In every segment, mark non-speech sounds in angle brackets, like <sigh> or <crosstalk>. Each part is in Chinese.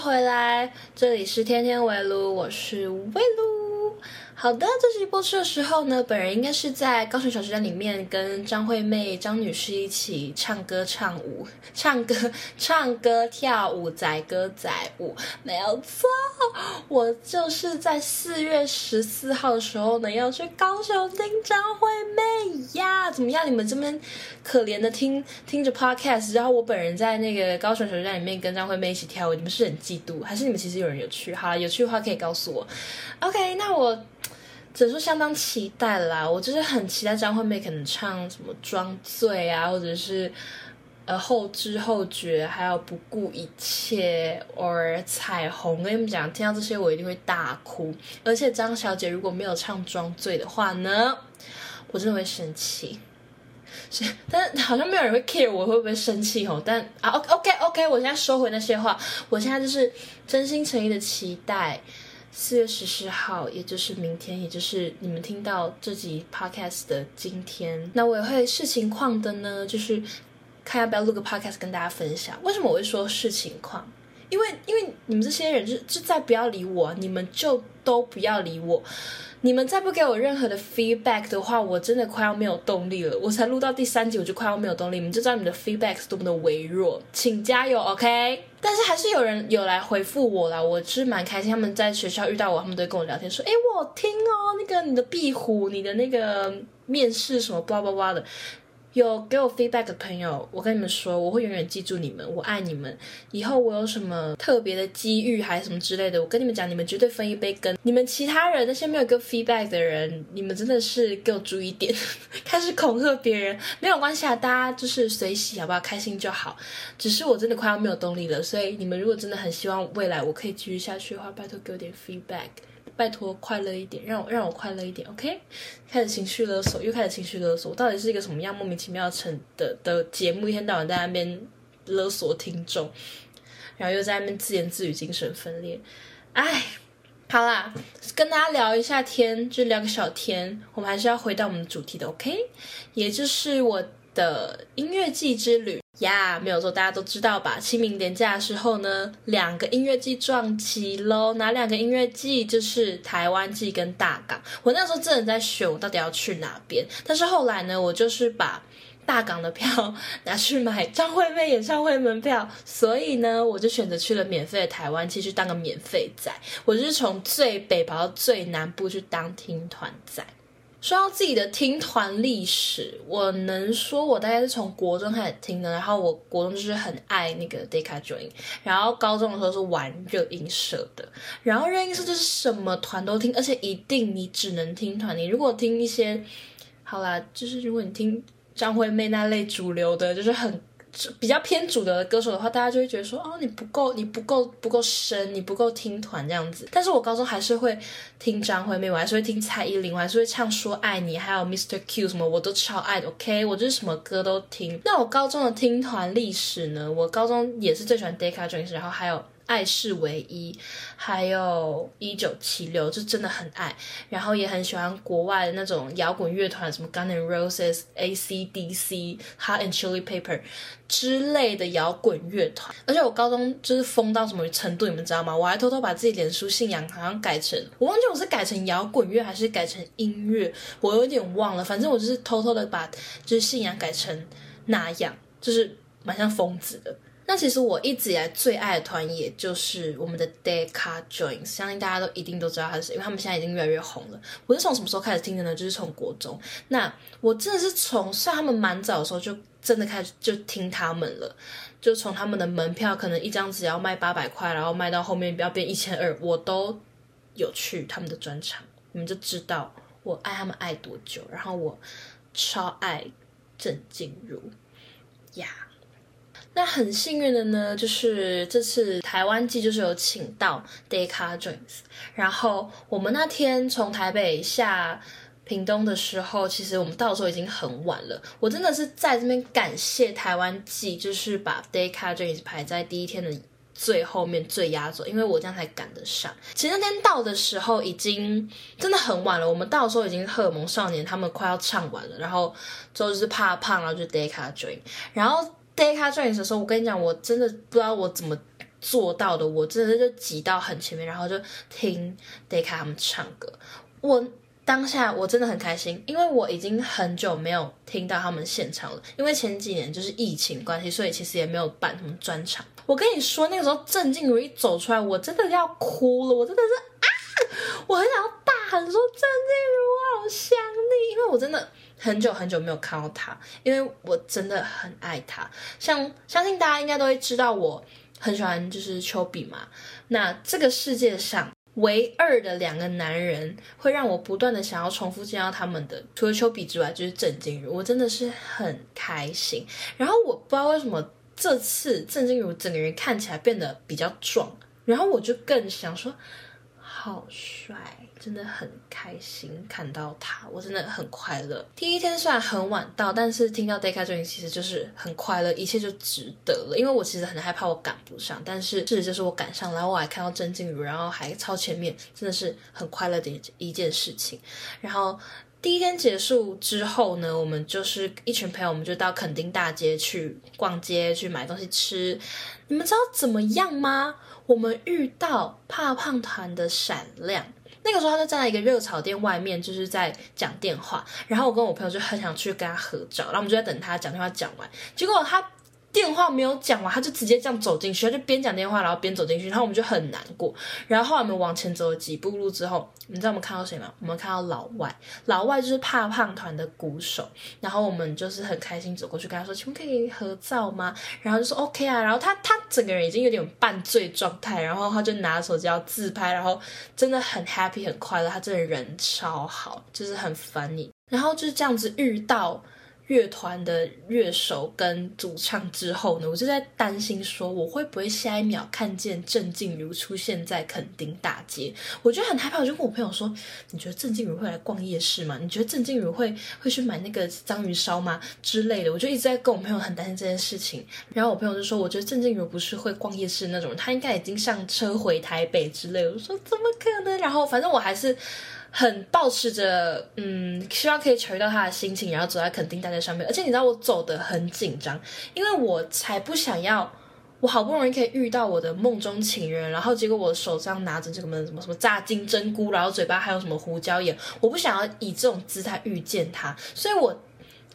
回来，这里是天天围炉，我是围炉。好的，这期播出的时候呢，本人应该是在高雄小吃店里面跟张惠妹、张女士一起唱歌、唱舞、唱歌、<laughs> 唱歌、跳舞、载歌载舞，没有错。我就是在四月十四号的时候呢，要去高雄听张惠妹呀。怎么样？你们这边可怜的听听着 podcast，然后我本人在那个高雄小吃店里面跟张惠妹一起跳舞，你们是很嫉妒，还是你们其实有人有去？好，有去的话可以告诉我。OK，那我。只是相当期待啦，我就是很期待张惠妹可能唱什么《装醉》啊，或者是呃后知后觉，还有不顾一切，or 彩虹。跟你们讲，听到这些我一定会大哭。而且张小姐如果没有唱《装醉》的话呢，我真的会生气。是，<laughs> 但好像没有人会 care 我会不会生气哦。但啊，OK OK，我现在收回那些话，我现在就是真心诚意的期待。四月十四号，也就是明天，也就是你们听到这集 podcast 的今天，那我也会视情况的呢，就是看要不要录个 podcast 跟大家分享。为什么我会说视情况？因为因为你们这些人就就再不要理我，你们就都不要理我。你们再不给我任何的 feedback 的话，我真的快要没有动力了。我才录到第三集，我就快要没有动力。你们就知道你的 feedback 是多么的微弱，请加油，OK？但是还是有人有来回复我啦，我是蛮开心。他们在学校遇到我，他们都跟我聊天说：“哎，我听哦，那个你的壁虎，你的那个面试什么叭叭叭的。”有给我 feedback 的朋友，我跟你们说，我会永远记住你们，我爱你们。以后我有什么特别的机遇还是什么之类的，我跟你们讲，你们绝对分一杯羹。你们其他人那些没有给 feedback 的人，你们真的是给我注意点，开始恐吓别人没有关系啊，大家就是随喜好不好？开心就好。只是我真的快要没有动力了，所以你们如果真的很希望未来我可以继续下去的话，拜托给我点 feedback。拜托，快乐一点，让我让我快乐一点，OK？开始情绪勒索，又开始情绪勒索，我到底是一个什么样莫名其妙成的的节目？一天到晚在那边勒索听众，然后又在那边自言自语，精神分裂。哎，好啦，跟大家聊一下天，就聊个小天。我们还是要回到我们的主题的，OK？也就是我的音乐季之旅。呀，没有错，大家都知道吧？清明年假的时候呢，两个音乐季撞齐喽。哪两个音乐季？就是台湾季跟大港。我那时候真的在选，我到底要去哪边。但是后来呢，我就是把大港的票 <laughs> 拿去买张惠妹演唱会门票，所以呢，我就选择去了免费的台湾季，去当个免费仔。我就是从最北跑到最南部去当听团仔。说到自己的听团历史，我能说，我大概是从国中开始听的。然后我国中就是很爱那个 Decca Join，然后高中的时候是玩热音社的。然后热音社就是什么团都听，而且一定你只能听团。你如果听一些，好啦，就是如果你听张惠妹那类主流的，就是很。比较偏主流的歌手的话，大家就会觉得说，哦，你不够，你不够，不够深，你不够听团这样子。但是我高中还是会听张惠妹，我还是会听蔡依林，我还是会唱说爱你，还有 Mr. Q 什么，我都超爱的。OK，我就是什么歌都听。那我高中的听团历史呢？我高中也是最喜欢 d e c a d r e n s 然后还有。爱是唯一，还有一九七六，就真的很爱，然后也很喜欢国外的那种摇滚乐团，什么 Guns N' Roses、AC/DC、Hot and Chili Pepper 之类的摇滚乐团。而且我高中就是疯到什么程度，你们知道吗？我还偷偷把自己脸书信仰好像改成，我忘记我是改成摇滚乐还是改成音乐，我有点忘了。反正我就是偷偷的把就是信仰改成那样，就是蛮像疯子的。那其实我一直以来最爱的团，也就是我们的 Decca Joins，相信大家都一定都知道他是，因为他们现在已经越来越红了。我是从什么时候开始听的呢？就是从国中。那我真的是从算他们蛮早的时候就真的开始就听他们了，就从他们的门票可能一张只要卖八百块，然后卖到后面要变一千二，我都有去他们的专场，你们就知道我爱他们爱多久。然后我超爱郑静茹呀。那很幸运的呢，就是这次台湾季就是有请到 Decca Jones，然后我们那天从台北下屏东的时候，其实我们到的时候已经很晚了。我真的是在这边感谢台湾季，就是把 Decca Jones 排在第一天的最后面最压轴，因为我这样才赶得上。其实那天到的时候已经真的很晚了，我们到的时候已经荷尔蒙少年他们快要唱完了，然后就是怕胖，然后就 Decca Jones，然后。Decca Jones 的时候，我跟你讲，我真的不知道我怎么做到的，我真的就挤到很前面，然后就听 Decca 他们唱歌。我当下我真的很开心，因为我已经很久没有听到他们现场了。因为前几年就是疫情关系，所以其实也没有办什么专场。我跟你说，那个时候郑静茹一走出来，我真的要哭了，我真的是啊，我很想要大喊说郑静茹，我好想你，因为我真的很久很久没有看到他，因为我真的很爱他。像相信大家应该都会知道，我很喜欢就是丘比嘛。那这个世界上。唯二的两个男人会让我不断的想要重复见到他们的，除了丘比之外，就是郑静茹。我真的是很开心。然后我不知道为什么这次郑静茹整个人看起来变得比较壮，然后我就更想说。好帅，真的很开心看到他，我真的很快乐。第一天虽然很晚到，但是听到 Decca Joins 其实就是很快乐，一切就值得了。因为我其实很害怕我赶不上，但是事实就是我赶上，然后我还看到郑静茹，然后还超前面，真的是很快乐的一一件事情。然后第一天结束之后呢，我们就是一群朋友，我们就到垦丁大街去逛街，去买东西吃。你们知道怎么样吗？我们遇到怕胖团的闪亮，那个时候他就站在一个热炒店外面，就是在讲电话。然后我跟我朋友就很想去跟他合照，然后我们就在等他讲电话讲完。结果他。电话没有讲完，他就直接这样走进去，他就边讲电话，然后边走进去，然后我们就很难过。然后后来我们往前走了几步路之后，你知道我们看到谁吗？我们看到老外，老外就是怕胖团的鼓手。然后我们就是很开心走过去跟他说：“请问可以合照吗？”然后就说：“OK 啊。”然后他他整个人已经有点半醉状态，然后他就拿手机要自拍，然后 <laughs> 真的很 happy 很快乐，他真的人超好，就是很 funny。然后就是这样子遇到。乐团的乐手跟主唱之后呢，我就在担心说，我会不会下一秒看见郑静茹出现在垦丁大街？我觉得很害怕，我就跟我朋友说：“你觉得郑静茹会来逛夜市吗？你觉得郑静茹会会去买那个章鱼烧吗？之类的。”我就一直在跟我朋友很担心这件事情。然后我朋友就说：“我觉得郑静茹不是会逛夜市那种，她应该已经上车回台北之类。”我说：“怎么可能？”然后反正我还是。很保持着，嗯，希望可以巧遇到他的心情，然后走在垦丁大街上面。而且你知道我走的很紧张，因为我才不想要，我好不容易可以遇到我的梦中情人，然后结果我手上拿着这个什么什么炸金针菇，然后嘴巴还有什么胡椒盐，我不想要以这种姿态遇见他，所以我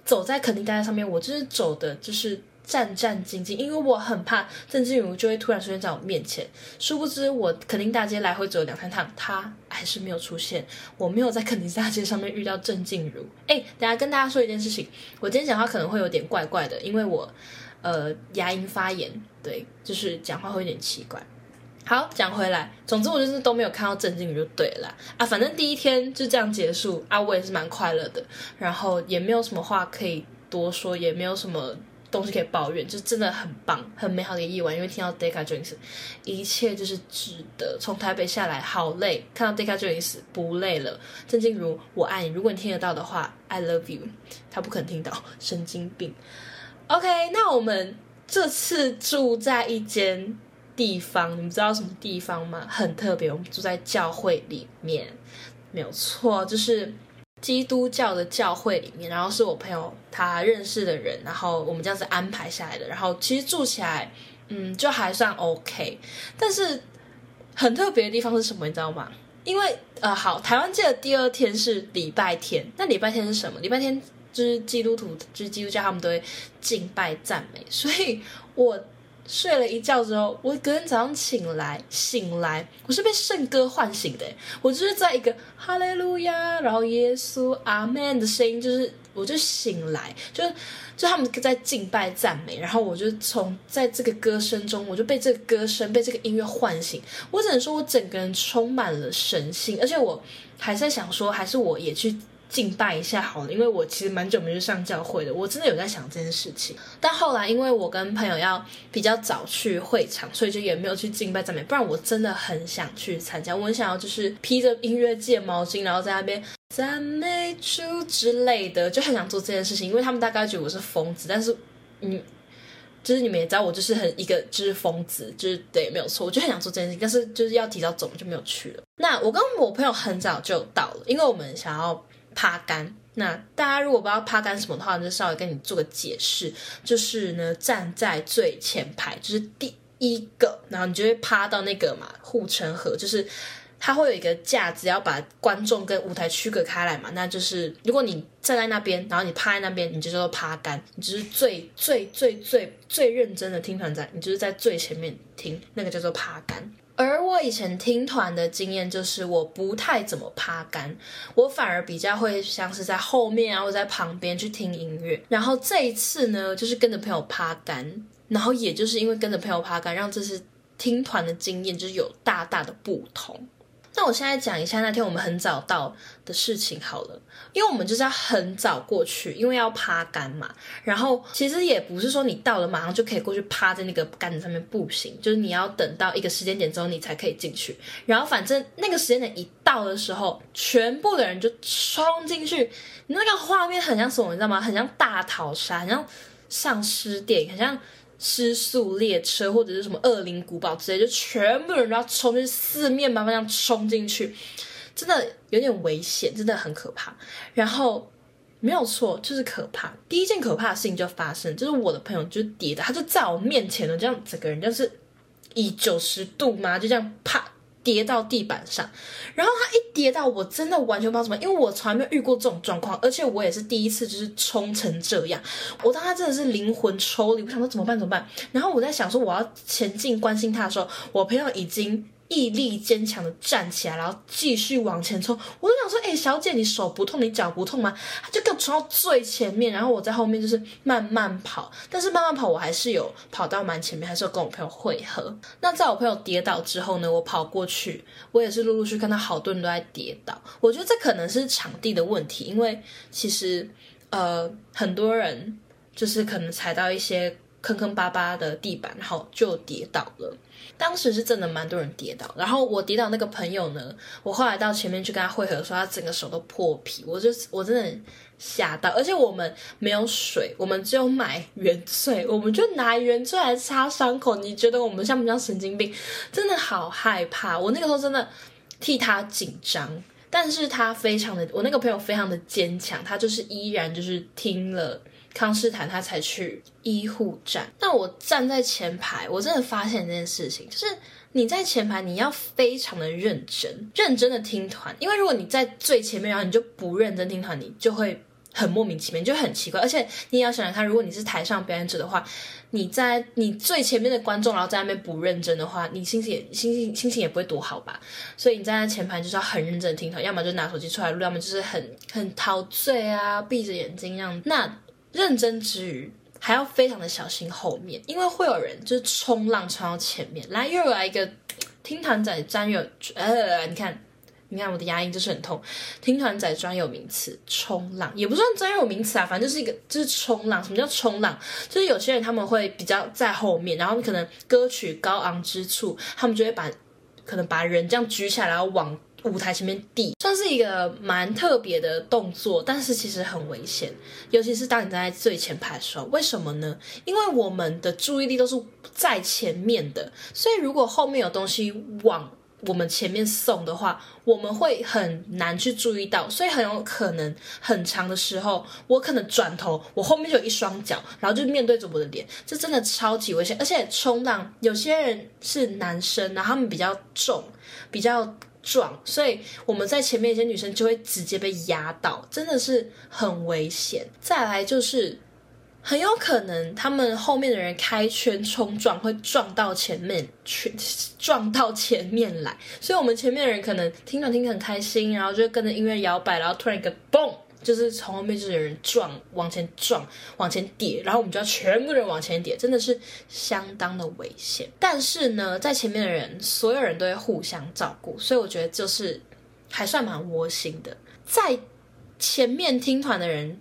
走在垦丁大街上面，我就是走的就是。战战兢兢，因为我很怕郑静茹就会突然出现在我面前。殊不知，我肯定大街来回走了两三趟，她还是没有出现。我没有在垦丁大街上面遇到郑静茹。<laughs> 哎，等下跟大家说一件事情，我今天讲话可能会有点怪怪的，因为我呃牙龈发炎，对，就是讲话会有点奇怪。好，讲回来，总之我就是都没有看到郑静茹就对了啊。反正第一天就这样结束啊，我也是蛮快乐的，然后也没有什么话可以多说，也没有什么。东西可以抱怨，就真的很棒，很美好的一个夜晚。因为听到 Decca Joins，一切就是值得。从台北下来好累，看到 Decca Joins 不累了。郑静茹，我爱你。如果你听得到的话，I love you。他不肯听到，神经病。OK，那我们这次住在一间地方，你们知道什么地方吗？很特别，我们住在教会里面，没有错，就是。基督教的教会里面，然后是我朋友他认识的人，然后我们这样子安排下来的。然后其实住起来，嗯，就还算 OK。但是很特别的地方是什么，你知道吗？因为呃，好，台湾界的第二天是礼拜天。那礼拜天是什么？礼拜天就是基督徒，就是基督教，他们都会敬拜赞美。所以我。睡了一觉之后，我隔天早上醒来，醒来我是被圣歌唤醒的。我就是在一个哈利路亚，然后耶稣阿门的声音，就是我就醒来，就就他们在敬拜赞美，然后我就从在这个歌声中，我就被这个歌声被这个音乐唤醒。我只能说，我整个人充满了神性，而且我还在想说，还是我也去。敬拜一下好了，因为我其实蛮久没去上教会的，我真的有在想这件事情。但后来因为我跟朋友要比较早去会场，所以就也没有去敬拜赞美。不然我真的很想去参加，我很想要就是披着音乐界毛巾，然后在那边赞美主之类的，就很想做这件事情。因为他们大概觉得我是疯子，但是嗯，就是你们也知道我就是很一个就是疯子，就是对，没有错，我就很想做这件事情，但是就是要提早走，就没有去了。那我跟我朋友很早就到了，因为我们想要。趴杆，那大家如果不知道趴杆什么的话，就稍微跟你做个解释，就是呢，站在最前排，就是第一个，然后你就会趴到那个嘛护城河，就是它会有一个架子，要把观众跟舞台区隔开来嘛。那就是如果你站在那边，然后你趴在那边，你就叫做趴杆，你就是最最最最最认真的听团仔，你就是在最前面听，那个叫做趴杆。而我以前听团的经验就是，我不太怎么趴杆，我反而比较会像是在后面啊，或在旁边去听音乐。然后这一次呢，就是跟着朋友趴杆，然后也就是因为跟着朋友趴杆，让这次听团的经验就是有大大的不同。那我现在讲一下那天我们很早到的事情好了，因为我们就是要很早过去，因为要趴杆嘛。然后其实也不是说你到了马上就可以过去趴在那个杆子上面步行，就是你要等到一个时间点之后你才可以进去。然后反正那个时间点一到的时候，全部的人就冲进去，那个画面很像什么你知道吗？很像大逃杀，很像丧尸电影，很像。失速列车或者是什么恶灵古堡之类，就全部人都要冲进去，四面八方这样冲进去，真的有点危险，真的很可怕。然后没有错，就是可怕。第一件可怕的事情就发生，就是我的朋友就跌的，他就在我面前的这样，整个人就是以九十度嘛，就这样啪。跌到地板上，然后他一跌到，我真的完全不知道怎么，因为我从来没有遇过这种状况，而且我也是第一次，就是冲成这样，我当他真的是灵魂抽离，我想说怎么办怎么办，然后我在想说我要前进关心他的时候，我朋友已经。毅力坚强的站起来，然后继续往前冲。我就想说，哎，小姐，你手不痛，你脚不痛吗？他就给我冲到最前面，然后我在后面就是慢慢跑。但是慢慢跑，我还是有跑到蛮前面，还是有跟我朋友汇合。那在我朋友跌倒之后呢，我跑过去，我也是陆陆续看到好多人都在跌倒。我觉得这可能是场地的问题，因为其实呃很多人就是可能踩到一些坑坑巴巴的地板，然后就跌倒了。当时是真的蛮多人跌倒，然后我跌倒那个朋友呢，我后来到前面去跟他汇合，说他整个手都破皮，我就我真的吓到，而且我们没有水，我们只有买原罪，我们就拿原罪来擦伤口。你觉得我们像不像神经病？真的好害怕，我那个时候真的替他紧张，但是他非常的，我那个朋友非常的坚强，他就是依然就是听了。康斯坦他才去医护站，那我站在前排，我真的发现这件事情，就是你在前排，你要非常的认真，认真的听团，因为如果你在最前面，然后你就不认真听团，你就会很莫名其妙，就很奇怪。而且你也要想想看，如果你是台上表演者的话，你在你最前面的观众，然后在那边不认真的话，你心情也心情心情也不会多好吧。所以你站在前排就是要很认真听团，要么就拿手机出来录，要么就是很很陶醉啊，闭着眼睛这样。那认真之余，还要非常的小心后面，因为会有人就是冲浪冲到前面来，又来一个听团仔专有呃，你看，你看我的牙龈就是很痛。听团仔专有名词冲浪，也不算专有名词啊，反正就是一个就是冲浪。什么叫冲浪？就是有些人他们会比较在后面，然后可能歌曲高昂之处，他们就会把可能把人这样举起来，然后往。舞台前面递，算是一个蛮特别的动作，但是其实很危险，尤其是当你站在最前排的时候。为什么呢？因为我们的注意力都是在前面的，所以如果后面有东西往我们前面送的话，我们会很难去注意到，所以很有可能很长的时候，我可能转头，我后面就有一双脚，然后就面对着我的脸，这真的超级危险。而且冲浪，有些人是男生，然后他们比较重，比较。撞，所以我们在前面一些女生就会直接被压倒，真的是很危险。再来就是很有可能他们后面的人开圈冲撞，会撞到前面去，<laughs> 撞到前面来。所以我们前面的人可能听着听着很开心，然后就跟着音乐摇摆，然后突然一个嘣。就是从后面就是有人撞，往前撞，往前跌，然后我们就要全部人往前跌，真的是相当的危险。但是呢，在前面的人，所有人都会互相照顾，所以我觉得就是还算蛮窝心的。在前面听团的人，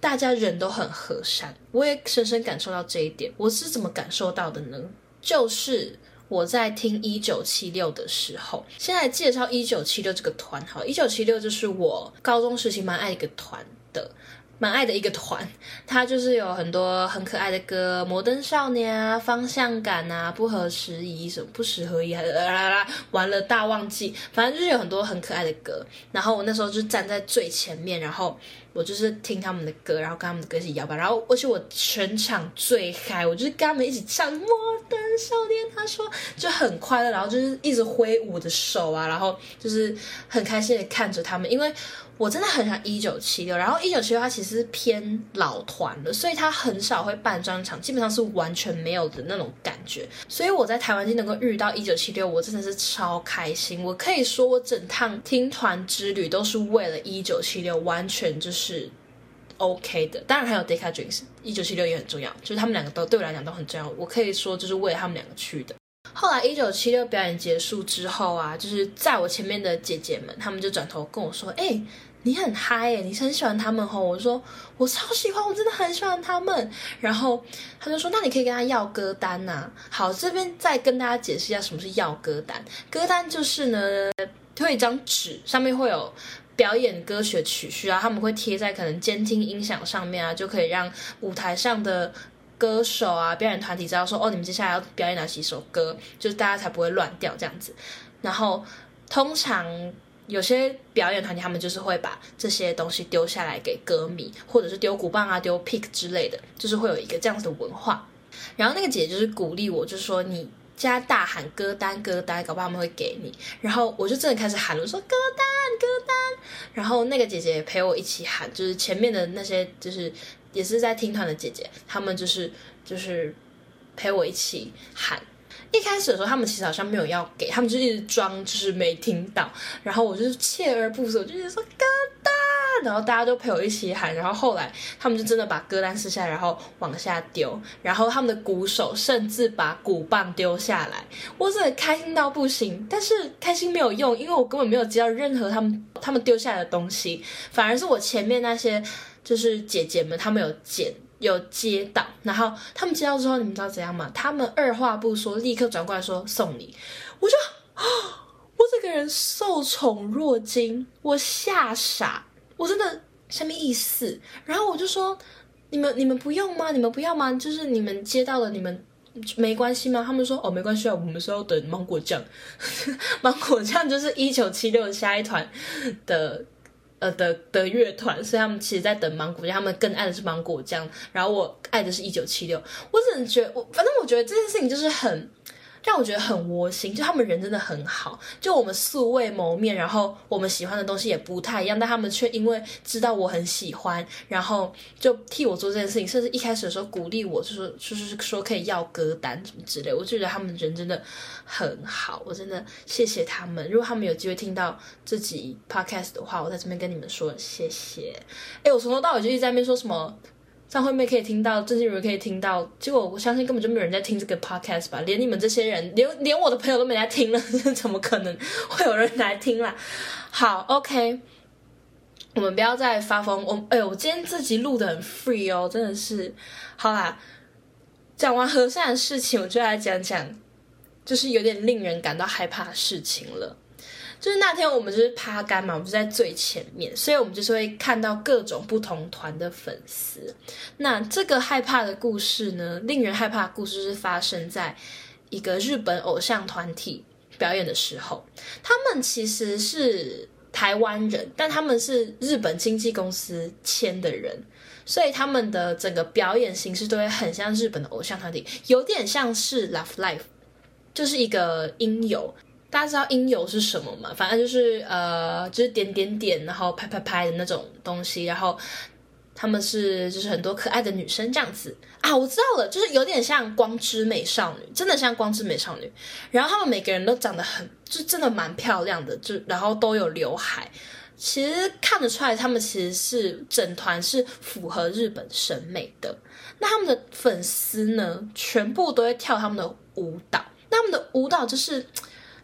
大家人都很和善，我也深深感受到这一点。我是怎么感受到的呢？就是。我在听一九七六的时候，现在介绍一九七六这个团哈，一九七六就是我高中时期蛮爱一个团的，蛮爱的一个团，它就是有很多很可爱的歌，摩登少年啊，方向感啊，不合时宜什么不时合宜，还啦啦啦，完了大忘记，反正就是有很多很可爱的歌。然后我那时候就站在最前面，然后我就是听他们的歌，然后跟他们的歌一起摇摆，然后而且我全场最嗨，我就是跟他们一起唱《摩登少年》，他说就很快乐，然后就是一直挥舞的手啊，然后就是很开心的看着他们，因为。我真的很想一九七六，然后一九七六它其实是偏老团的，所以它很少会办专场，基本上是完全没有的那种感觉。所以我在台湾就能够遇到一九七六，我真的是超开心。我可以说我整趟听团之旅都是为了一九七六，完全就是是 OK 的。当然还有 Decca Dreams，一九七六也很重要，就是他们两个都对我来讲都很重要。我可以说就是为了他们两个去的。后来一九七六表演结束之后啊，就是在我前面的姐姐们，她们就转头跟我说：“哎，你很嗨哎，你很喜欢他们吼。”我说：“我超喜欢，我真的很喜欢他们。”然后他就说：“那你可以跟他要歌单呐。”好，这边再跟大家解释一下什么是要歌单。歌单就是呢，会一张纸，上面会有表演歌曲的曲序啊，他们会贴在可能监听音响上面啊，就可以让舞台上的。歌手啊，表演团体知道说哦，你们接下来要表演哪几首歌，就是大家才不会乱掉这样子。然后通常有些表演团体他们就是会把这些东西丢下来给歌迷，或者是丢鼓棒啊、丢 pick 之类的，就是会有一个这样子的文化。然后那个姐姐就是鼓励我，就是说你加大喊歌单歌单，搞不好他们会给你。然后我就真的开始喊了，说歌单歌单。然后那个姐姐陪我一起喊，就是前面的那些就是。也是在听团的姐姐，她们就是就是陪我一起喊。一开始的时候，他们其实好像没有要给，他们就一直装就是没听到。然后我就是锲而不舍，就是说歌单，然后大家都陪我一起喊。然后后来他们就真的把歌单撕下来，然后往下丢。然后他们的鼓手甚至把鼓棒丢下来，我真的开心到不行。但是开心没有用，因为我根本没有接到任何他们他们丢下来的东西，反而是我前面那些。就是姐姐们，她们有捡有接到，然后他们接到之后，你们知道怎样吗？他们二话不说，立刻转过来说送你。我就啊，我这个人受宠若惊，我吓傻，我真的什么意思？然后我就说，你们你们不用吗？你们不要吗？就是你们接到了，你们没关系吗？他们说哦，没关系啊，我们是要等芒果酱，<laughs> 芒果酱就是一九七六下一团的。<laughs> 呃的的乐团，所以他们其实在等芒果酱，他们更爱的是芒果酱，然后我爱的是一九七六。我只能觉得，我反正我觉得这件事情就是很。让我觉得很窝心，就他们人真的很好，就我们素未谋面，然后我们喜欢的东西也不太一样，但他们却因为知道我很喜欢，然后就替我做这件事情，甚至一开始的时候鼓励我，就说就是说可以要歌单什么之类，我就觉得他们人真的很好，我真的谢谢他们。如果他们有机会听到这集 podcast 的话，我在这边跟你们说谢谢。哎，我从头到尾就一直在那边说什么。张惠妹可以听到，郑静茹可以听到，结果我相信根本就没有人在听这个 podcast 吧？连你们这些人，连连我的朋友都没来听了，怎么可能会有人来听啦？好，OK，我们不要再发疯。我哎呦，我今天这集录的很 free 哦，真的是。好啦，讲完和善的事情，我就来讲讲，就是有点令人感到害怕的事情了。就是那天我们就是趴杆嘛，我们就在最前面，所以我们就是会看到各种不同团的粉丝。那这个害怕的故事呢，令人害怕的故事是发生在一个日本偶像团体表演的时候。他们其实是台湾人，但他们是日本经纪公司签的人，所以他们的整个表演形式都会很像日本的偶像团体，有点像是 Love Life，就是一个音游。大家知道音游是什么吗？反正就是呃，就是点点点，然后拍拍拍的那种东西。然后他们是就是很多可爱的女生这样子啊，我知道了，就是有点像光之美少女，真的像光之美少女。然后他们每个人都长得很，就真的蛮漂亮的，就然后都有刘海。其实看得出来，他们其实是整团是符合日本审美的。那他们的粉丝呢，全部都会跳他们的舞蹈。那他们的舞蹈就是。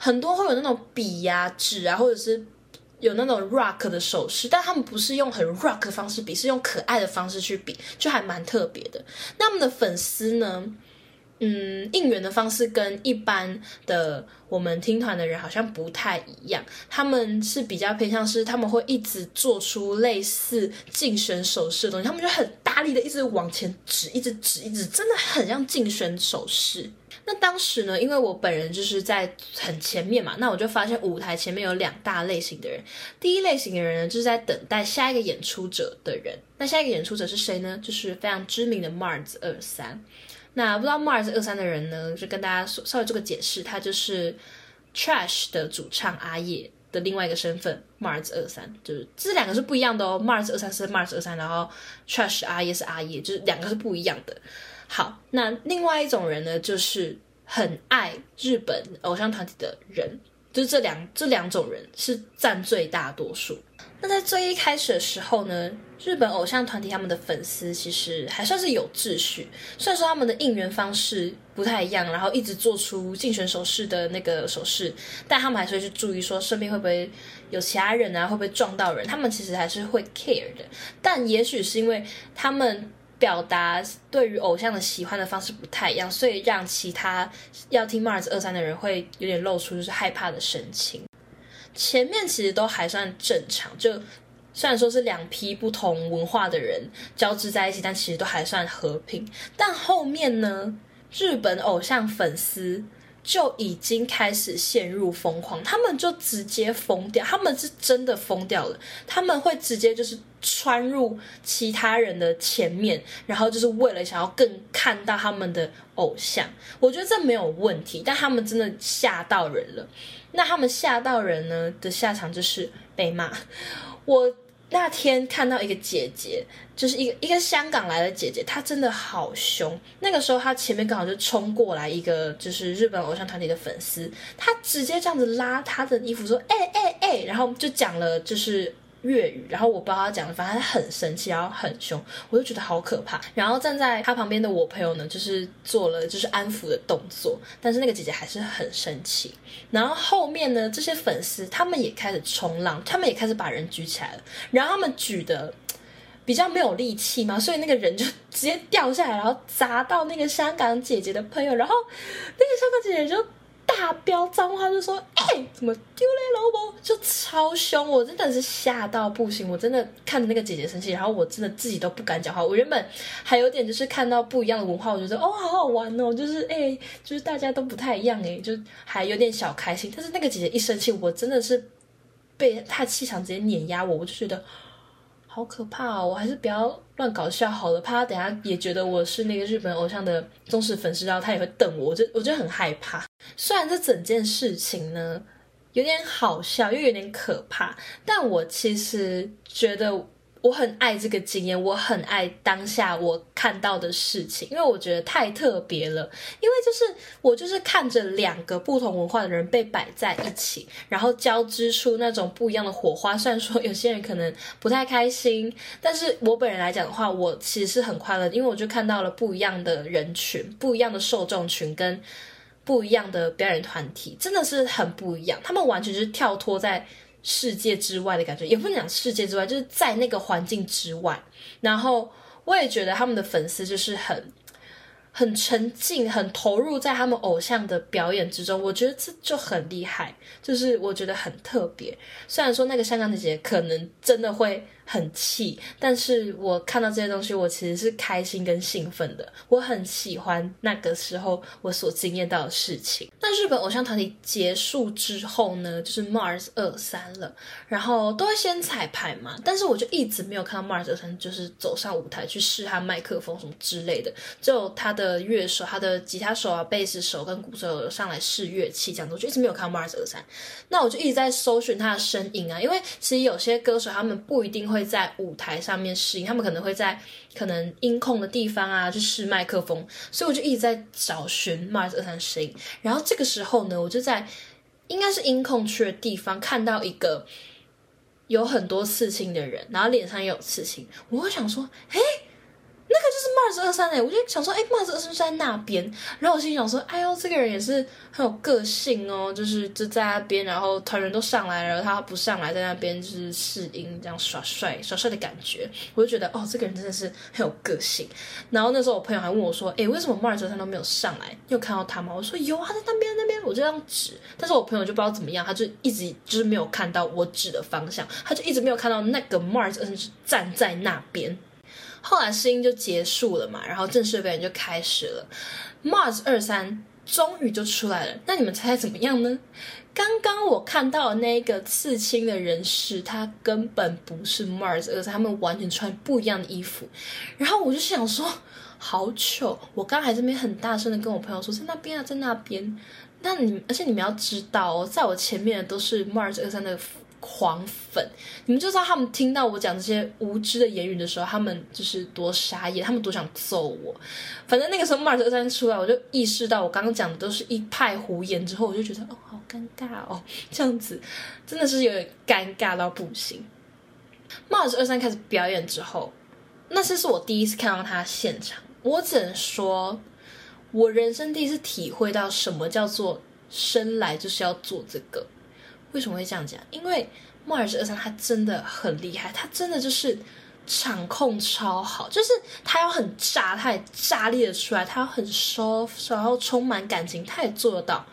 很多会有那种笔呀、纸啊，或者是有那种 rock 的手势，但他们不是用很 rock 的方式比，是用可爱的方式去比，就还蛮特别的。那他们的粉丝呢，嗯，应援的方式跟一般的我们听团的人好像不太一样，他们是比较偏向是他们会一直做出类似竞选手势的东西，他们就很大力的一直往前指，一直指，一直真的很像竞选手势。那当时呢，因为我本人就是在很前面嘛，那我就发现舞台前面有两大类型的人。第一类型的人呢，就是在等待下一个演出者的人。那下一个演出者是谁呢？就是非常知名的 Mars 二三。那不知道 Mars 二三的人呢，就跟大家稍微做个解释，他就是 Trash 的主唱阿叶的另外一个身份，Mars 二三，就是这两个是不一样的哦。Mars 二三是 Mars 二三，然后 Trash 阿叶是阿叶，就是两个是不一样的。好，那另外一种人呢，就是很爱日本偶像团体的人，就是这两这两种人是占最大多数。那在最一开始的时候呢，日本偶像团体他们的粉丝其实还算是有秩序，虽然说他们的应援方式不太一样，然后一直做出竞选手势的那个手势，但他们还是会去注意说身边会不会有其他人啊，会不会撞到人，他们其实还是会 care 的。但也许是因为他们。表达对于偶像的喜欢的方式不太一样，所以让其他要听 Mars 二三的人会有点露出就是害怕的神情。前面其实都还算正常，就虽然说是两批不同文化的人交织在一起，但其实都还算和平。但后面呢，日本偶像粉丝。就已经开始陷入疯狂，他们就直接疯掉，他们是真的疯掉了，他们会直接就是穿入其他人的前面，然后就是为了想要更看到他们的偶像，我觉得这没有问题，但他们真的吓到人了，那他们吓到人呢的下场就是被骂，我。那天看到一个姐姐，就是一个一个香港来的姐姐，她真的好凶。那个时候她前面刚好就冲过来一个就是日本偶像团体的粉丝，她直接这样子拉她的衣服说：“哎哎哎！”然后就讲了就是。粤语，然后我不知道他讲的，反正他很生气，然后很凶，我就觉得好可怕。然后站在他旁边的我朋友呢，就是做了就是安抚的动作，但是那个姐姐还是很生气。然后后面呢，这些粉丝他们也开始冲浪，他们也开始把人举起来了。然后他们举的比较没有力气嘛，所以那个人就直接掉下来，然后砸到那个香港姐姐的朋友，然后那个香港姐姐就。大飙脏话就说：“哎，怎么丢嘞，老婆？”就超凶，我真的是吓到不行。我真的看着那个姐姐生气，然后我真的自己都不敢讲话。我原本还有点就是看到不一样的文化，我觉得哦，好好玩哦，就是哎，就是大家都不太一样哎，就还有点小开心。但是那个姐姐一生气，我真的是被她气场直接碾压我，我就觉得。好可怕哦！我还是不要乱搞笑好了，怕他等下也觉得我是那个日本偶像的忠实粉丝，然后他也会瞪我，我就我就很害怕。虽然这整件事情呢有点好笑，又有点可怕，但我其实觉得。我很爱这个经验，我很爱当下我看到的事情，因为我觉得太特别了。因为就是我就是看着两个不同文化的人被摆在一起，然后交织出那种不一样的火花。虽然说有些人可能不太开心，但是我本人来讲的话，我其实是很快乐，因为我就看到了不一样的人群、不一样的受众群跟不一样的表演团体，真的是很不一样。他们完全就是跳脱在。世界之外的感觉，也不能讲世界之外，就是在那个环境之外。然后我也觉得他们的粉丝就是很。很沉浸、很投入在他们偶像的表演之中，我觉得这就很厉害，就是我觉得很特别。虽然说那个香港姐姐可能真的会很气，但是我看到这些东西，我其实是开心跟兴奋的。我很喜欢那个时候我所经验到的事情。那日本偶像团体结束之后呢，就是 Mars 二三了，然后都会先彩排嘛，但是我就一直没有看到 Mars 二三就是走上舞台去试他麦克风什么之类的，就他的。乐手，他的吉他手啊、贝斯手跟鼓手上来试乐器，这样子，我就一直没有看到 Mars 二三。那我就一直在搜寻他的身影啊，因为其实有些歌手他们不一定会会在舞台上面适应，他们可能会在可能音控的地方啊去试麦克风，所以我就一直在找寻 Mars 二三声音。然后这个时候呢，我就在应该是音控区的地方看到一个有很多刺青的人，然后脸上也有刺青，我会想说，哎。那个就是 Mars 二三哎，我就想说，哎，Mars 二三在那边，然后我心想说，哎呦，这个人也是很有个性哦，就是就在那边，然后团员都上来了，他不上来，在那边就是试音，这样耍帅耍帅的感觉，我就觉得，哦，这个人真的是很有个性。然后那时候我朋友还问我说，哎，为什么 Mars 二三都没有上来？你有看到他吗？我说有啊，在那边那边，我就这样指，但是我朋友就不知道怎么样，他就一直就是没有看到我指的方向，他就一直没有看到那个 Mars 二三站在那边。后来试音就结束了嘛，然后正式表演就开始了。Mars 二三终于就出来了。那你们猜猜怎么样呢？刚刚我看到那个刺青的人士，他根本不是 Mars，而是他们完全穿不一样的衣服。然后我就想说，好糗！我刚还在那边很大声的跟我朋友说，在那边啊，在那边。那你，而且你们要知道哦，在我前面的都是 Mars 二三的。狂粉，你们就知道他们听到我讲这些无知的言语的时候，他们就是多傻眼，他们多想揍我。反正那个时候 Mars 二三出来，我就意识到我刚刚讲的都是一派胡言。之后我就觉得哦，好尴尬哦，这样子真的是有点尴尬到不行。Mars 二三开始表演之后，那次是我第一次看到他现场，我只能说，我人生第一次体会到什么叫做生来就是要做这个。为什么会这样讲？因为莫尔斯二三他真的很厉害，他真的就是场控超好，就是他要很炸，他也炸裂的出来，他要很 soft，然后充满感情，他也做得到，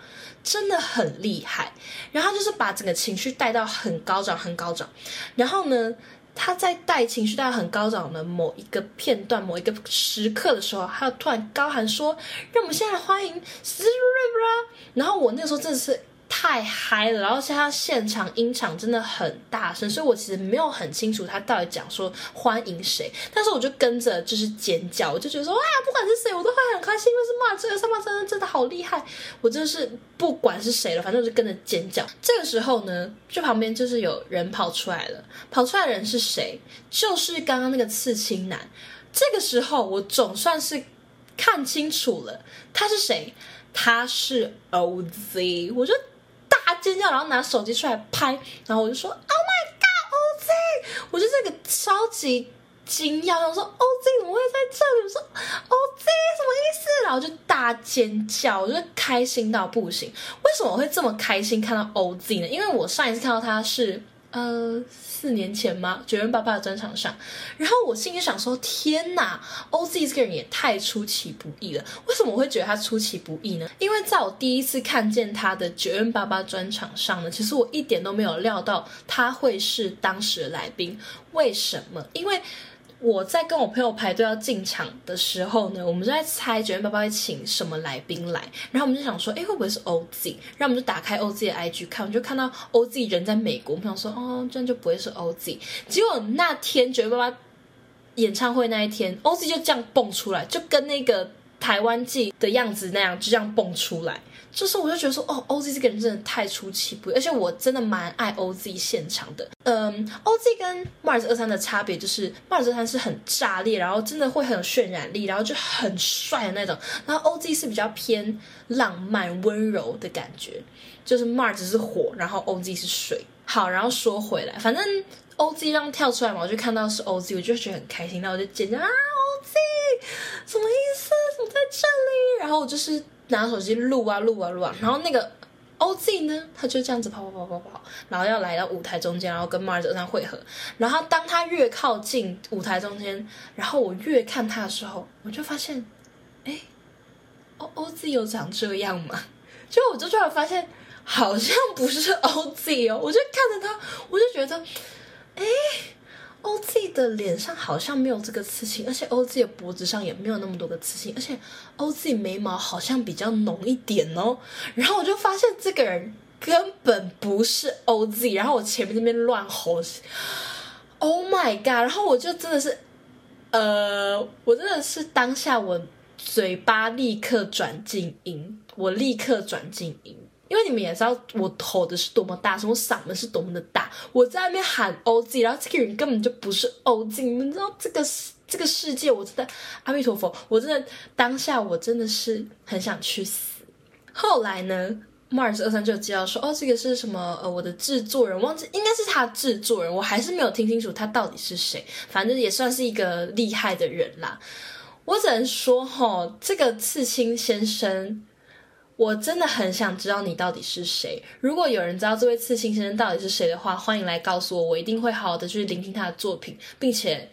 真的很厉害。然后就是把整个情绪带到很高涨，很高涨。然后呢，他在带情绪带很高涨的某一个片段、某一个时刻的时候，他突然高喊说：“让我们现在欢迎 s i r a 然后我那时候真的是。太嗨了，然后他现场音场真的很大声，所以我其实没有很清楚他到底讲说欢迎谁，但是我就跟着就是尖叫，我就觉得说哇，不管是谁，我都会很开心，因为是马这个上马真真的好厉害，我真的是不管是谁了，反正我就跟着尖叫。这个时候呢，就旁边就是有人跑出来了，跑出来的人是谁？就是刚刚那个刺青男。这个时候我总算是看清楚了，他是谁？他是 OZ，我就。他尖叫，然后拿手机出来拍，然后我就说：“Oh my god，OZ！” 我就这个超级惊讶，我说：“OZ 怎么会在这里？”我说：“OZ 什么意思？”然后就大尖叫，我就开心到不行。为什么会这么开心看到 OZ 呢？因为我上一次看到他是。呃，四年前吗？九元八八的专场上，然后我心里想说：天哪，OZ 这个人也太出其不意了。为什么我会觉得他出其不意呢？因为在我第一次看见他的九元八八专场上呢，其实我一点都没有料到他会是当时的来宾。为什么？因为。我在跟我朋友排队要进场的时候呢，我们就在猜九月爸爸会请什么来宾来，然后我们就想说，哎，会不会是 OZ？然后我们就打开 OZ 的 IG 看，我们就看到 OZ 人在美国，我们想说，哦，这样就不会是 OZ。结果那天九月爸爸演唱会那一天，OZ 就这样蹦出来，就跟那个台湾记的样子那样，就这样蹦出来。就是我就觉得说，哦，OZ 这个人真的太出其不意，而且我真的蛮爱 OZ 现场的。嗯，OZ 跟 Mars 二三的差别就是 Mars 二三是很炸裂，然后真的会很有渲染力，然后就很帅的那种。然后 OZ 是比较偏浪漫温柔的感觉，就是 Mars 是火，然后 OZ 是水。好，然后说回来，反正 OZ 让跳出来嘛，我就看到是 OZ，我就觉得很开心，然后我就尖叫啊，OZ，什么意思？怎么在这里？然后我就是。拿手机录啊录啊录啊，然后那个 OZ 呢，他就这样子跑跑跑跑跑，然后要来到舞台中间，然后跟 Mars 这样汇合。然后当他越靠近舞台中间，然后我越看他的时候，我就发现，哎，O OZ 有长这样吗？<laughs> 就我就突然发现，好像不是 OZ 哦，我就看着他，我就觉得，哎。OZ 的脸上好像没有这个刺青，而且 OZ 的脖子上也没有那么多个刺青，而且 OZ 眉毛好像比较浓一点哦。然后我就发现这个人根本不是 OZ，然后我前面那边乱吼，Oh my god！然后我就真的是，呃，我真的是当下我嘴巴立刻转静音，我立刻转静音。因为你们也知道我吼的是多么大声，我嗓门是多么的大，我在那边喊 OZ，然后这个人根本就不是 OZ，你们知道这个这个世界，我真的阿弥陀佛，我真的当下我真的是很想去死。后来呢，Mars 二三就接到说，哦，这个是什么？呃，我的制作人忘记应该是他制作人，我还是没有听清楚他到底是谁，反正也算是一个厉害的人啦。我只能说，哈，这个刺青先生。我真的很想知道你到底是谁。如果有人知道这位刺青先生到底是谁的话，欢迎来告诉我，我一定会好好的去聆听他的作品，并且，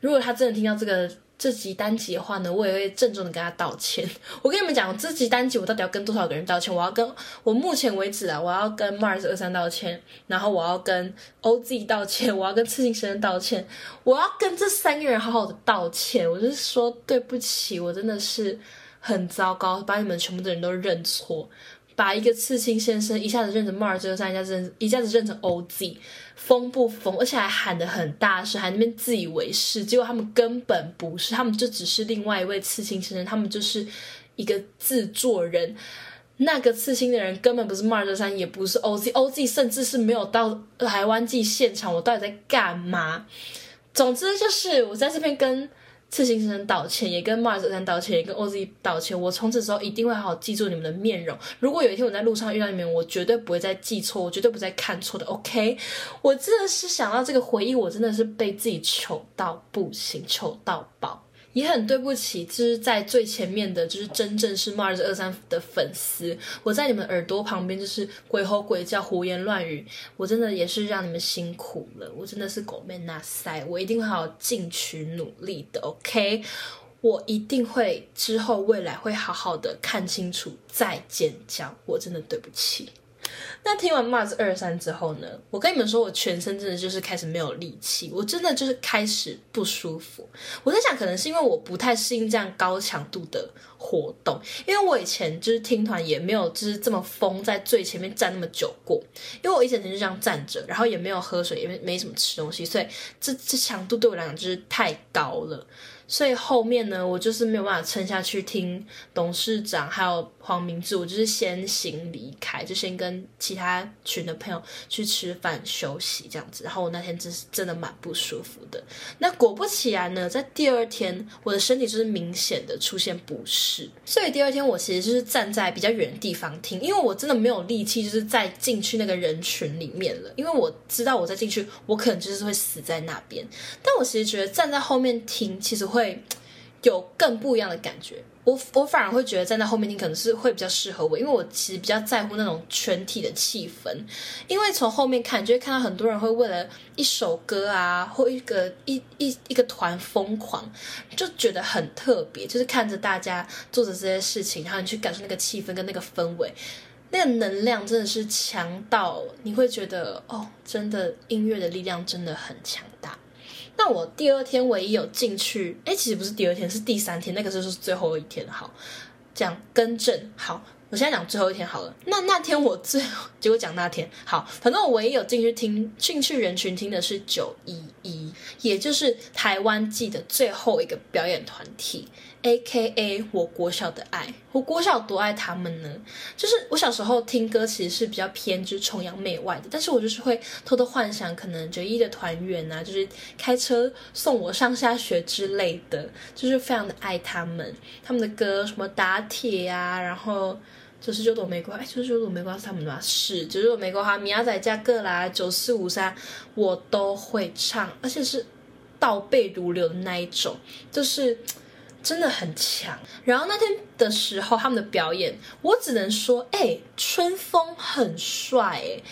如果他真的听到这个这集单集的话呢，我也会郑重的跟他道歉。我跟你们讲，这集单集我到底要跟多少个人道歉？我要跟我目前为止啊，我要跟 Mars 二三道歉，然后我要跟 OZ 道歉，我要跟刺青先生道歉，我要跟这三个人好好的道歉。我就是说对不起，我真的是。很糟糕，把你们全部的人都认错，把一个刺青先生一下子认成 Mars 二三，一下子认一下子认成 OZ，疯不疯？而且还喊得很大声，还那边自以为是，结果他们根本不是，他们就只是另外一位刺青先生，他们就是一个制作人。那个刺青的人根本不是 Mars 三，也不是 OZ，OZ 甚至是没有到台湾季现场。我到底在干嘛？总之就是我在这边跟刺青先生道歉，也跟 Mars 三道歉，也跟 OZ 道歉。我从此之后一定会好好记住你们的面容。如果有一天我在路上遇到你们，我绝对不会再记错，我绝对不再看错的。OK，我真的是想到这个回忆，我真的是被自己糗到不行，糗到爆。也很对不起，就是在最前面的，就是真正是 Mars 二三的粉丝，我在你们耳朵旁边就是鬼吼鬼叫、胡言乱语，我真的也是让你们辛苦了，我真的是狗妹那塞，我一定会好好进取努力的，OK，我一定会之后未来会好好的看清楚再尖叫，我真的对不起。那听完 Mars 二三之后呢？我跟你们说，我全身真的就是开始没有力气，我真的就是开始不舒服。我在想，可能是因为我不太适应这样高强度的活动，因为我以前就是听团也没有就是这么疯，在最前面站那么久过。因为我一整天就这样站着，然后也没有喝水，也没没什么吃东西，所以这这强度对我来讲就是太高了。所以后面呢，我就是没有办法撑下去听董事长还有黄明志，我就是先行离开，就先跟其他群的朋友去吃饭休息这样子。然后我那天真是真的蛮不舒服的。那果不其然呢，在第二天我的身体就是明显的出现不适，所以第二天我其实就是站在比较远的地方听，因为我真的没有力气就是再进去那个人群里面了，因为我知道我再进去，我可能就是会死在那边。但我其实觉得站在后面听，其实。会有更不一样的感觉，我我反而会觉得站在后面听可能是会比较适合我，因为我其实比较在乎那种全体的气氛，因为从后面看就会看到很多人会为了一首歌啊或一个一一一个团疯狂，就觉得很特别，就是看着大家做着这些事情，然后你去感受那个气氛跟那个氛围，那个能量真的是强到你会觉得哦，真的音乐的力量真的很强大。那我第二天唯一有进去，哎，其实不是第二天，是第三天，那个时候是最后一天。好，这样更正。好，我现在讲最后一天好了。那那天我最结果讲那天好，反正我唯一有进去听进去人群听的是九一一，也就是台湾季的最后一个表演团体。A K A 我国小的爱，我国小多爱他们呢。就是我小时候听歌其实是比较偏就是崇洋媚外的，但是我就是会偷偷幻想，可能九一的团员啊，就是开车送我上下学之类的，就是非常的爱他们。他们的歌什么打铁啊，然后就是九朵玫瑰，哎，就是九朵玫瑰是他们的吧？是九朵玫瑰花，米亚仔加个啦，九四五三，我都会唱，而且是倒背如流的那一种，就是。真的很强。然后那天的时候，他们的表演，我只能说，哎，春风很帅，哎，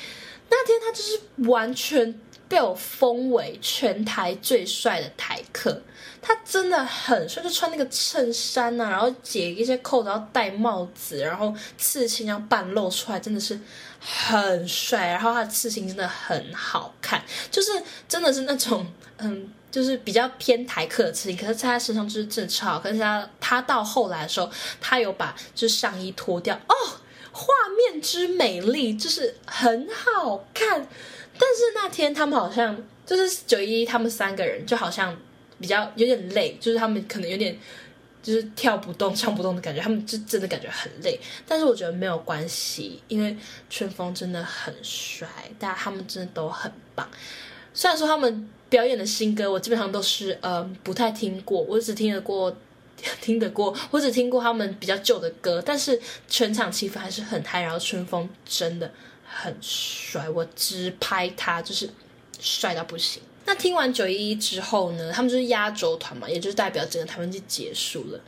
那天他就是完全被我封为全台最帅的台客。他真的很帅，就穿那个衬衫啊，然后解一些扣子，然后戴帽子，然后刺青要半露出来，真的是很帅。然后他的刺青真的很好看，就是真的是那种，嗯。就是比较偏台客的刺青，可是在他身上就是真的超。可是他他到后来的时候，他有把就是上衣脱掉哦，画面之美丽就是很好看。但是那天他们好像就是九一他们三个人就好像比较有点累，就是他们可能有点就是跳不动、唱不动的感觉，他们就真的感觉很累。但是我觉得没有关系，因为春风真的很帅，大家他们真的都很棒。虽然说他们。表演的新歌，我基本上都是呃不太听过，我只听得过，<laughs> 听得过，我只听过他们比较旧的歌，但是全场气氛还是很嗨，然后春风真的很帅，我直拍他就是帅到不行。那听完九一一之后呢，他们就是压轴团嘛，也就是代表整个台湾就结束了。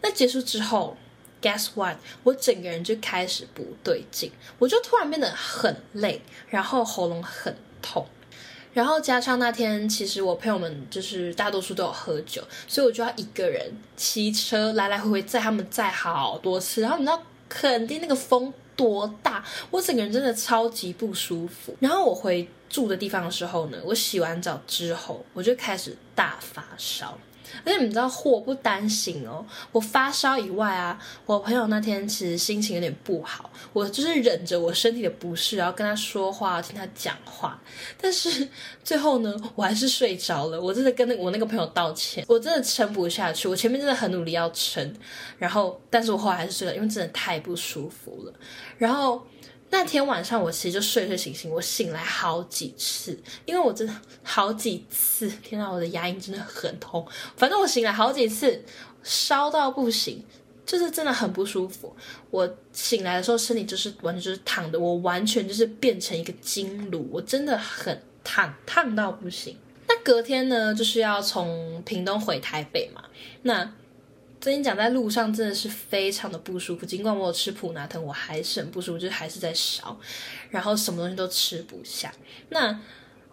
那结束之后，Guess what？我整个人就开始不对劲，我就突然变得很累，然后喉咙很痛。然后加上那天，其实我朋友们就是大多数都有喝酒，所以我就要一个人骑车来来回回载他们载好多次。然后你知道，肯定那个风多大，我整个人真的超级不舒服。然后我回住的地方的时候呢，我洗完澡之后，我就开始大发烧。而且你知道祸不单行哦，我发烧以外啊，我朋友那天其实心情有点不好，我就是忍着我身体的不适，然后跟他说话，听他讲话。但是最后呢，我还是睡着了。我真的跟我那个朋友道歉，我真的撑不下去。我前面真的很努力要撑，然后但是我后来还是睡了，因为真的太不舒服了。然后。那天晚上我其实就睡睡醒醒，我醒来好几次，因为我真的好几次，天呐，我的牙龈真的很痛。反正我醒来好几次，烧到不行，就是真的很不舒服。我醒来的时候，身体就是完全就是烫的，我完全就是变成一个金炉，我真的很烫，烫到不行。那隔天呢，就是要从屏东回台北嘛，那。最近讲，在路上真的是非常的不舒服。尽管我有吃普拿藤，我还是很不舒服，就是还是在烧，然后什么东西都吃不下。那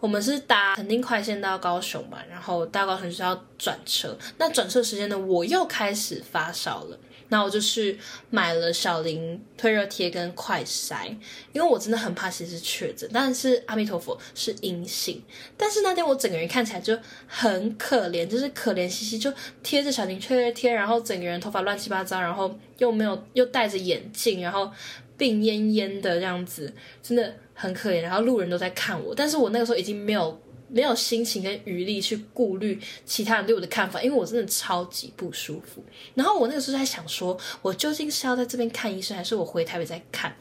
我们是搭肯定快线到高雄嘛，然后到高雄就是要转车。那转车时间呢，我又开始发烧了。那我就是买了小林退热贴跟快筛，因为我真的很怕其实确诊，但是阿弥陀佛是阴性。但是那天我整个人看起来就很可怜，就是可怜兮兮，就贴着小林退热贴，然后整个人头发乱七八糟，然后又没有又戴着眼镜，然后病恹恹的这样子，真的很可怜。然后路人都在看我，但是我那个时候已经没有。没有心情跟余力去顾虑其他人对我的看法，因为我真的超级不舒服。然后我那个时候在想，说我究竟是要在这边看医生，还是我回台北再看？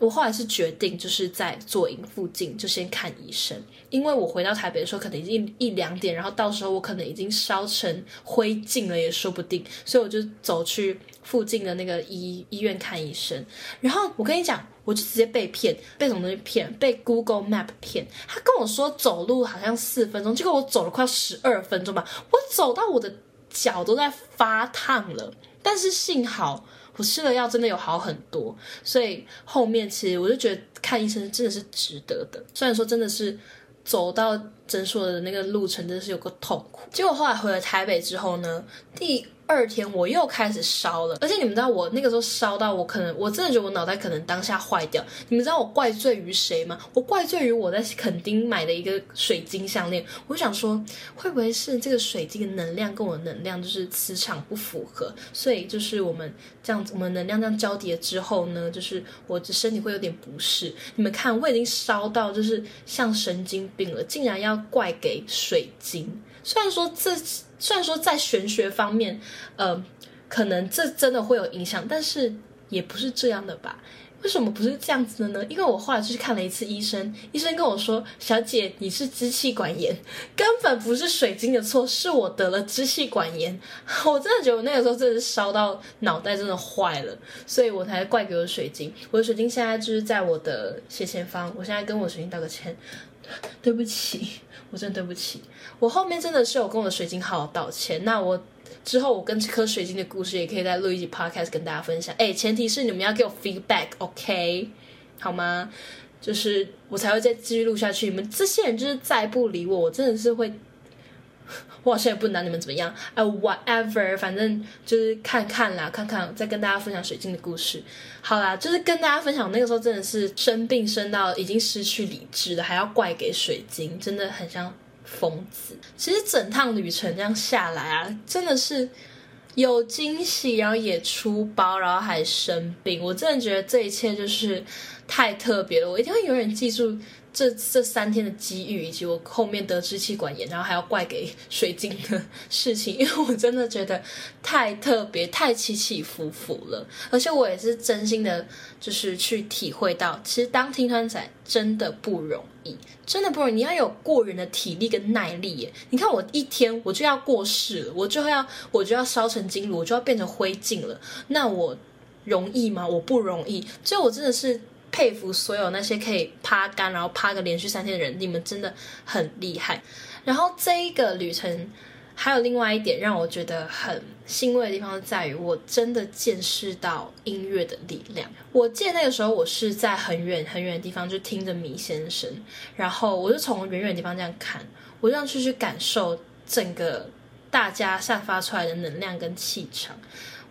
我后来是决定，就是在左营附近就先看医生，因为我回到台北的时候可能已经一两点，然后到时候我可能已经烧成灰烬了也说不定，所以我就走去附近的那个医医院看医生。然后我跟你讲，我就直接被骗，被什么东西骗？被 Google Map 骗。他跟我说走路好像四分钟，结果我走了快十二分钟吧，我走到我的脚都在发烫了，但是幸好。我吃了药，真的有好很多，所以后面其实我就觉得看医生真的是值得的。虽然说真的是走到诊所的那个路程真的是有个痛苦，结果后来回了台北之后呢，第。二天我又开始烧了，而且你们知道我那个时候烧到我可能我真的觉得我脑袋可能当下坏掉。你们知道我怪罪于谁吗？我怪罪于我在垦丁买的一个水晶项链。我想说会不会是这个水晶的能量跟我的能量就是磁场不符合，所以就是我们这样子，我们能量这样交叠之后呢，就是我的身体会有点不适。你们看我已经烧到就是像神经病了，竟然要怪给水晶。虽然说这。虽然说在玄学方面，呃，可能这真的会有影响，但是也不是这样的吧？为什么不是这样子的呢？因为我后来就去看了一次医生，医生跟我说：“小姐，你是支气管炎，<laughs> 根本不是水晶的错，是我得了支气管炎。<laughs> ”我真的觉得我那个时候真的是烧到脑袋真的坏了，所以我才怪给我水晶。我的水晶现在就是在我的斜前方，我现在跟我水晶道个歉，<laughs> 对不起。我真的对不起，我后面真的是有跟我的水晶好好道歉。那我之后我跟这颗水晶的故事也可以在录一集 podcast 跟大家分享。哎，前提是你们要给我 feedback，OK，好吗？就是我才会再继续录下去。你们这些人就是再不理我，我真的是会。我好像也不拿你们怎么样，哎，whatever，反正就是看看啦，看看，再跟大家分享水晶的故事。好啦，就是跟大家分享，那个时候真的是生病生到已经失去理智了，还要怪给水晶，真的很像疯子。其实整趟旅程这样下来啊，真的是有惊喜，然后也出包，然后还生病，我真的觉得这一切就是太特别了，我一定会永远记住。这这三天的机遇，以及我后面得支气管炎，然后还要怪给水晶的事情，因为我真的觉得太特别、太起起伏伏了。而且我也是真心的，就是去体会到，其实当听团仔真的不容易，真的不容易。你要有过人的体力跟耐力耶！你看我一天我就要过世了，我就要我就要烧成金炉，我就要变成灰烬了。那我容易吗？我不容易。所以我真的是。佩服所有那些可以趴干，然后趴个连续三天的人，你们真的很厉害。然后这一个旅程还有另外一点让我觉得很欣慰的地方，在于我真的见识到音乐的力量。我记得那个时候我是在很远很远的地方，就听着米先生，然后我就从远远的地方这样看，我这样去去感受整个大家散发出来的能量跟气场。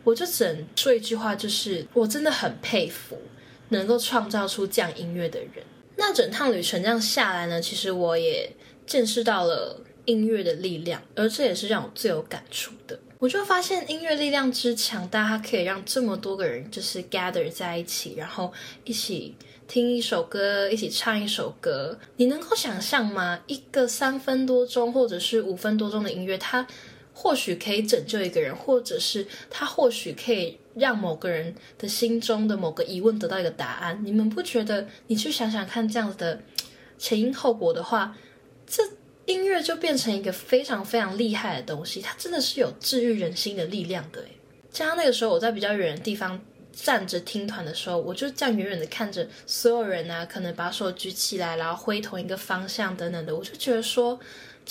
我就只能说一句话，就是我真的很佩服。能够创造出这样音乐的人，那整趟旅程这样下来呢，其实我也见识到了音乐的力量，而这也是让我最有感触的。我就发现音乐力量之强大，它可以让这么多个人就是 gather 在一起，然后一起听一首歌，一起唱一首歌。你能够想象吗？一个三分多钟或者是五分多钟的音乐，它或许可以拯救一个人，或者是它或许可以让某个人的心中的某个疑问得到一个答案。你们不觉得？你去想想看，这样子的前因后果的话，这。音乐就变成一个非常非常厉害的东西，它真的是有治愈人心的力量的诶。加上那个时候我在比较远的地方站着听团的时候，我就这样远远的看着所有人啊，可能把手举起来，然后挥同一个方向等等的，我就觉得说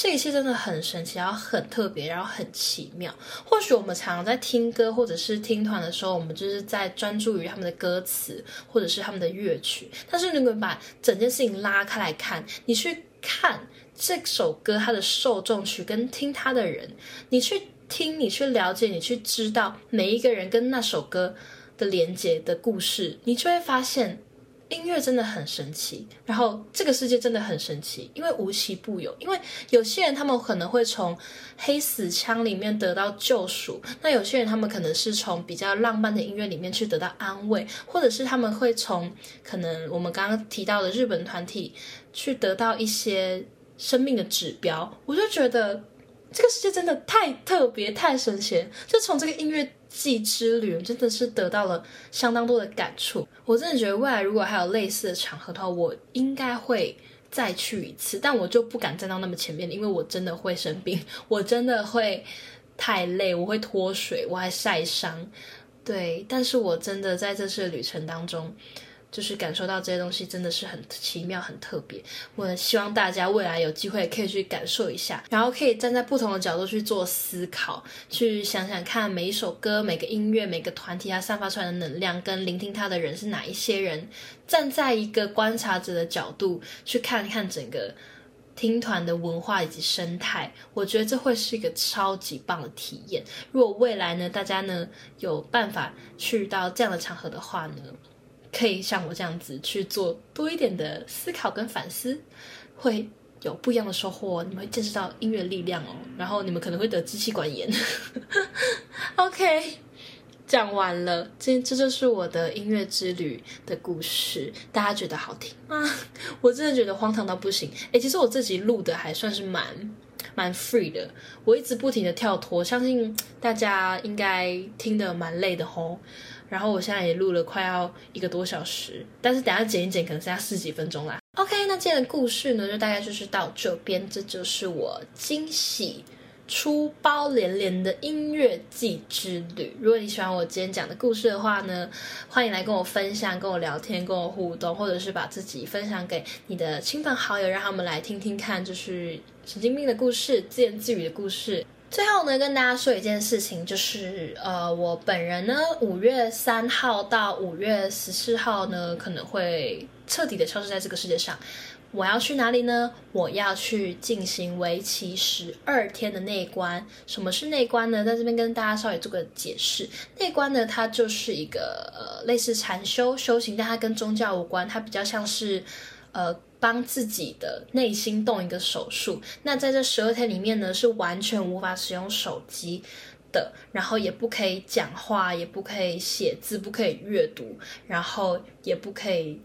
这一切真的很神奇，然后很特别，然后很奇妙。或许我们常常在听歌或者是听团的时候，我们就是在专注于他们的歌词或者是他们的乐曲，但是如果把整件事情拉开来看，你去看。这首歌它的受众群跟听它的人，你去听，你去了解，你去知道每一个人跟那首歌的连接的故事，你就会发现音乐真的很神奇。然后这个世界真的很神奇，因为无奇不有。因为有些人他们可能会从黑死腔里面得到救赎，那有些人他们可能是从比较浪漫的音乐里面去得到安慰，或者是他们会从可能我们刚刚提到的日本团体去得到一些。生命的指标，我就觉得这个世界真的太特别、太神奇。就从这个音乐季之旅，真的是得到了相当多的感触。我真的觉得未来如果还有类似的场合的话，我应该会再去一次。但我就不敢站到那么前面，因为我真的会生病，我真的会太累，我会脱水，我还晒伤。对，但是我真的在这次旅程当中。就是感受到这些东西真的是很奇妙、很特别。我希望大家未来有机会可以去感受一下，然后可以站在不同的角度去做思考，去想想看每一首歌、每个音乐、每个团体它散发出来的能量，跟聆听它的人是哪一些人。站在一个观察者的角度去看看整个听团的文化以及生态，我觉得这会是一个超级棒的体验。如果未来呢，大家呢有办法去到这样的场合的话呢？可以像我这样子去做多一点的思考跟反思，会有不一样的收获。你们会见识到音乐力量哦，然后你们可能会得支气管炎。<laughs> OK，讲完了，这这就是我的音乐之旅的故事。大家觉得好听吗？<laughs> 我真的觉得荒唐到不行。哎，其实我自己录的还算是蛮蛮 free 的，我一直不停的跳脱，相信大家应该听得蛮累的吼。然后我现在也录了快要一个多小时，但是等下剪一剪可能剩下十几分钟啦。OK，那今天的故事呢，就大概就是到这边。这就是我惊喜出包连连的音乐季之旅。如果你喜欢我今天讲的故事的话呢，欢迎来跟我分享、跟我聊天、跟我互动，或者是把自己分享给你的亲朋好友，让他们来听听看，就是神经病的故事、自言自语的故事。最后呢，跟大家说一件事情，就是呃，我本人呢，五月三号到五月十四号呢，可能会彻底的消失在这个世界上。我要去哪里呢？我要去进行为期十二天的内观。什么是内观呢？在这边跟大家稍微做个解释。内观呢，它就是一个呃类似禅修修行，但它跟宗教无关，它比较像是呃。帮自己的内心动一个手术。那在这十二天里面呢，是完全无法使用手机的，然后也不可以讲话，也不可以写字，不可以阅读，然后也不可以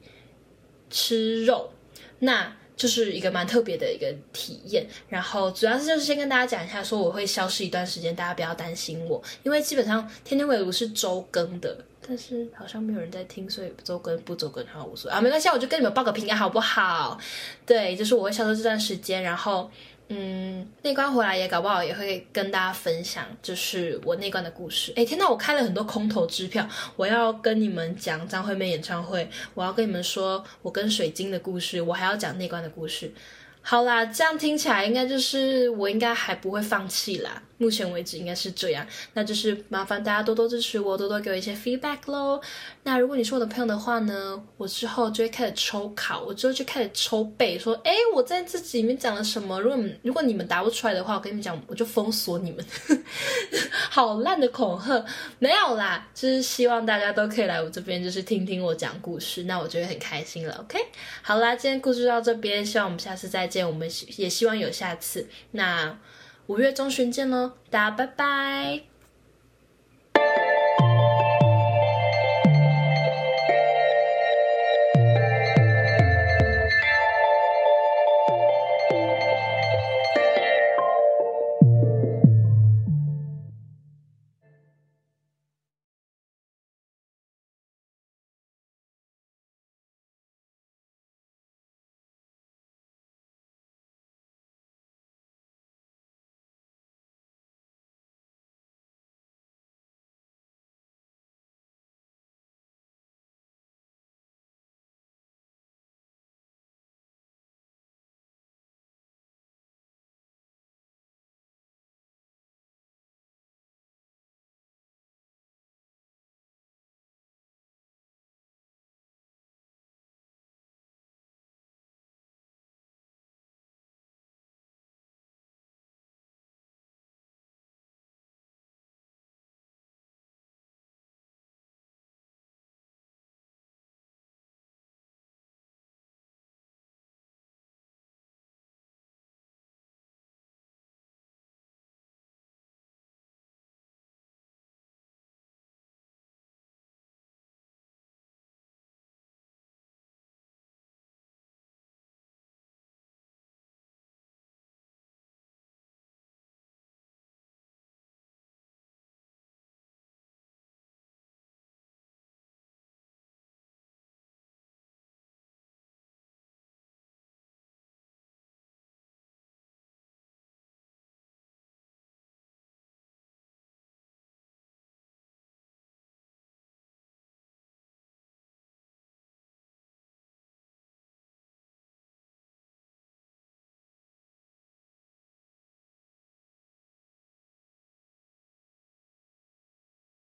吃肉。那就是一个蛮特别的一个体验。然后主要是就是先跟大家讲一下，说我会消失一段时间，大家不要担心我，因为基本上天天围炉是周更的。但是好像没有人在听，所以周更不周更好无所谓啊，没关系，我就跟你们报个平安好不好？对，就是我会消失这段时间，然后嗯，内观回来也搞不好也会跟大家分享，就是我内观的故事。哎，天呐，我开了很多空头支票，我要跟你们讲张惠妹演唱会，我要跟你们说我跟水晶的故事，我还要讲内观的故事。好啦，这样听起来应该就是我应该还不会放弃啦。目前为止应该是这样，那就是麻烦大家多多支持我，多多给我一些 feedback 喽。那如果你是我的朋友的话呢，我之后就会开始抽考，我之后就开始抽背，说，哎，我在这集里面讲了什么？如果如果你们答不出来的话，我跟你们讲，我就封锁你们。<laughs> 好烂的恐吓，没有啦，就是希望大家都可以来我这边，就是听听我讲故事，那我就会很开心了。OK，好啦，今天故事到这边，希望我们下次再见，我们也希望有下次。那。五月中旬见喽，大家拜拜。